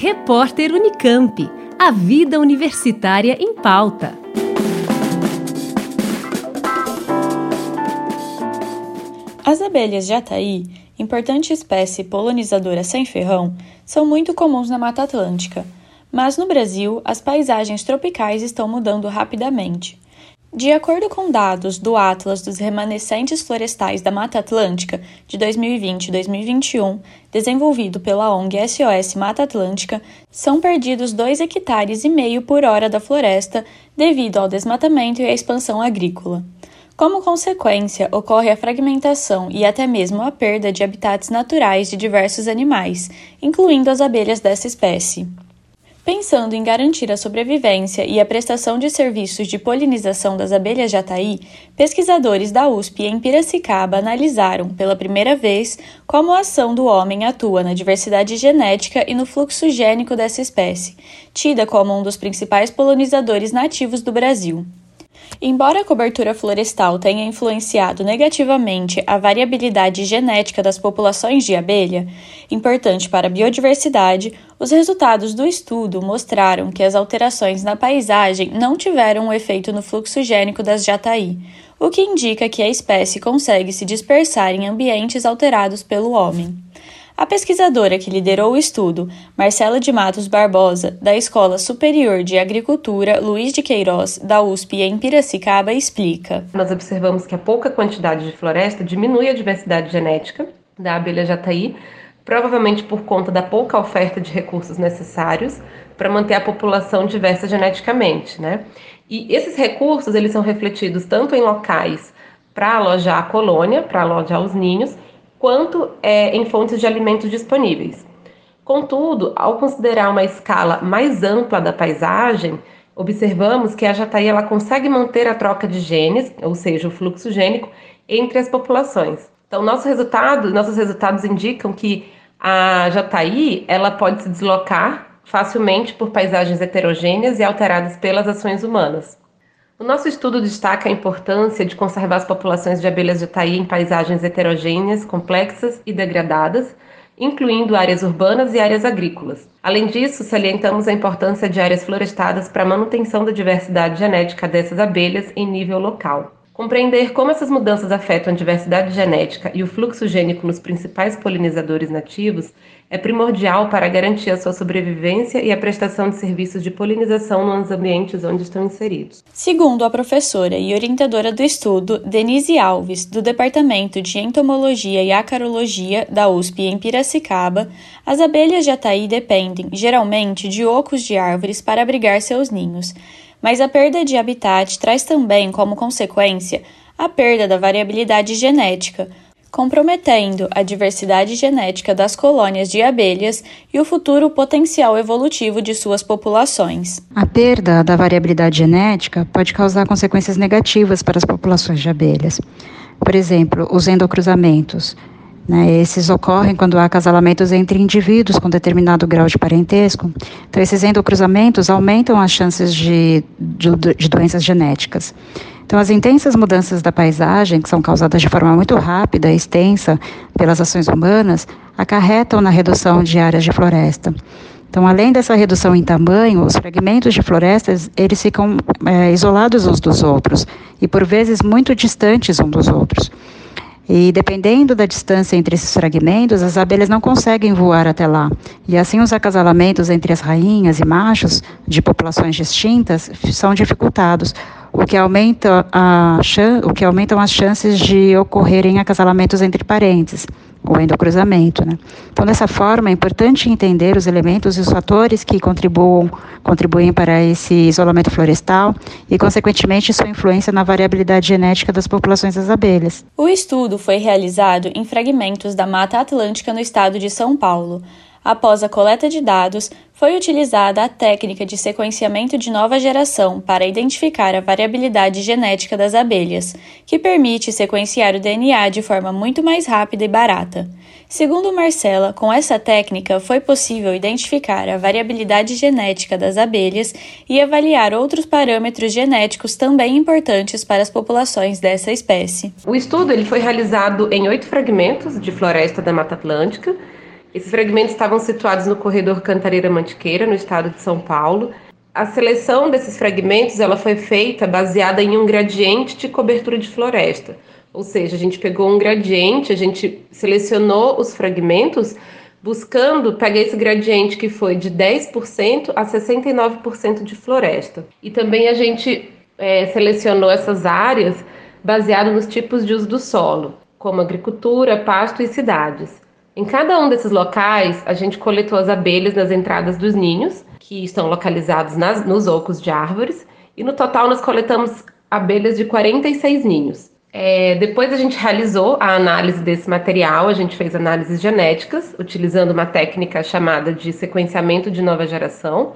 Repórter Unicamp. A vida universitária em pauta. As abelhas jataí, importante espécie polonizadora sem ferrão, são muito comuns na Mata Atlântica. Mas no Brasil, as paisagens tropicais estão mudando rapidamente. De acordo com dados do Atlas dos Remanescentes Florestais da Mata Atlântica de 2020 2021, desenvolvido pela ONG SOS Mata Atlântica, são perdidos 2 hectares e meio por hora da floresta devido ao desmatamento e à expansão agrícola. Como consequência, ocorre a fragmentação e até mesmo a perda de habitats naturais de diversos animais, incluindo as abelhas dessa espécie. Pensando em garantir a sobrevivência e a prestação de serviços de polinização das abelhas jataí, pesquisadores da USP em Piracicaba analisaram, pela primeira vez, como a ação do homem atua na diversidade genética e no fluxo gênico dessa espécie, tida como um dos principais polinizadores nativos do Brasil. Embora a cobertura florestal tenha influenciado negativamente a variabilidade genética das populações de abelha, importante para a biodiversidade, os resultados do estudo mostraram que as alterações na paisagem não tiveram um efeito no fluxo gênico das jataí, o que indica que a espécie consegue se dispersar em ambientes alterados pelo homem. A pesquisadora que liderou o estudo, Marcela de Matos Barbosa, da Escola Superior de Agricultura Luiz de Queiroz, da USP em Piracicaba, explica. Nós observamos que a pouca quantidade de floresta diminui a diversidade genética da abelha jataí, provavelmente por conta da pouca oferta de recursos necessários para manter a população diversa geneticamente, né? E esses recursos eles são refletidos tanto em locais para alojar a colônia, para alojar os ninhos, quanto é, em fontes de alimentos disponíveis. Contudo, ao considerar uma escala mais ampla da paisagem, observamos que a jataí ela consegue manter a troca de genes, ou seja, o fluxo gênico, entre as populações. Então, nosso resultado, nossos resultados indicam que a jataí ela pode se deslocar facilmente por paisagens heterogêneas e alteradas pelas ações humanas. O nosso estudo destaca a importância de conservar as populações de abelhas de taí em paisagens heterogêneas, complexas e degradadas, incluindo áreas urbanas e áreas agrícolas. Além disso, salientamos a importância de áreas florestadas para a manutenção da diversidade genética dessas abelhas em nível local. Compreender como essas mudanças afetam a diversidade genética e o fluxo gênico nos principais polinizadores nativos é primordial para garantir a sua sobrevivência e a prestação de serviços de polinização nos ambientes onde estão inseridos. Segundo a professora e orientadora do estudo, Denise Alves, do Departamento de Entomologia e Acarologia da USP em Piracicaba, as abelhas de Ataí dependem, geralmente, de ocos de árvores para abrigar seus ninhos mas a perda de habitat traz também como consequência a perda da variabilidade genética, comprometendo a diversidade genética das colônias de abelhas e o futuro potencial evolutivo de suas populações. A perda da variabilidade genética pode causar consequências negativas para as populações de abelhas. Por exemplo, os endocruzamentos, né? Esses ocorrem quando há acasalamentos entre indivíduos com determinado grau de parentesco. Então, esses endocruzamentos aumentam as chances de, de, de doenças genéticas. Então, as intensas mudanças da paisagem, que são causadas de forma muito rápida e extensa pelas ações humanas, acarretam na redução de áreas de floresta. Então, além dessa redução em tamanho, os fragmentos de florestas eles ficam é, isolados uns dos outros e por vezes muito distantes uns dos outros. E dependendo da distância entre esses fragmentos, as abelhas não conseguem voar até lá. E assim os acasalamentos entre as rainhas e machos de populações distintas são dificultados, o que aumenta a o que aumentam as chances de ocorrerem acasalamentos entre parentes o endocruzamento. Né? Então, dessa forma, é importante entender os elementos e os fatores que contribuam, contribuem para esse isolamento florestal e, consequentemente, sua influência na variabilidade genética das populações das abelhas. O estudo foi realizado em fragmentos da Mata Atlântica no estado de São Paulo. Após a coleta de dados, foi utilizada a técnica de sequenciamento de nova geração para identificar a variabilidade genética das abelhas, que permite sequenciar o DNA de forma muito mais rápida e barata. Segundo Marcela, com essa técnica foi possível identificar a variabilidade genética das abelhas e avaliar outros parâmetros genéticos também importantes para as populações dessa espécie. O estudo ele foi realizado em oito fragmentos de floresta da Mata Atlântica Esses fragmentos estavam situados no corredor Cantareira Mantiqueira, no estado de São Paulo. A seleção desses fragmentos ela foi feita baseada em um gradiente de cobertura de floresta. Ou seja, a gente pegou um gradiente, a gente selecionou os fragmentos buscando pegar esse gradiente que foi de 10% a 69% de floresta. E também a gente é, selecionou essas áreas baseado nos tipos de uso do solo, como agricultura, pasto e cidades. Em cada um desses locais, a gente coletou as abelhas nas entradas dos ninhos, que estão localizados nas, nos ocos de árvores, e no total nós coletamos abelhas de 46 ninhos. É, depois a gente realizou a análise desse material, a gente fez análises genéticas, utilizando uma técnica chamada de sequenciamento de nova geração.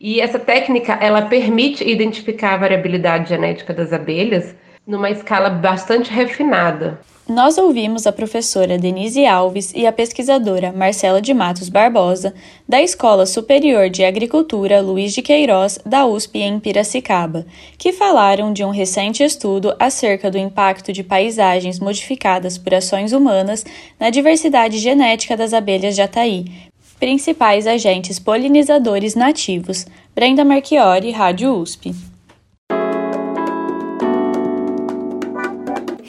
E essa técnica ela permite identificar a variabilidade genética das abelhas numa escala bastante refinada. Nós ouvimos a professora Denise Alves e a pesquisadora Marcela de Matos Barbosa, da Escola Superior de Agricultura Luiz de Queiroz, da USP em Piracicaba, que falaram de um recente estudo acerca do impacto de paisagens modificadas por ações humanas na diversidade genética das abelhas de Ataí, principais agentes polinizadores nativos. Brenda Marchiori, Rádio USP.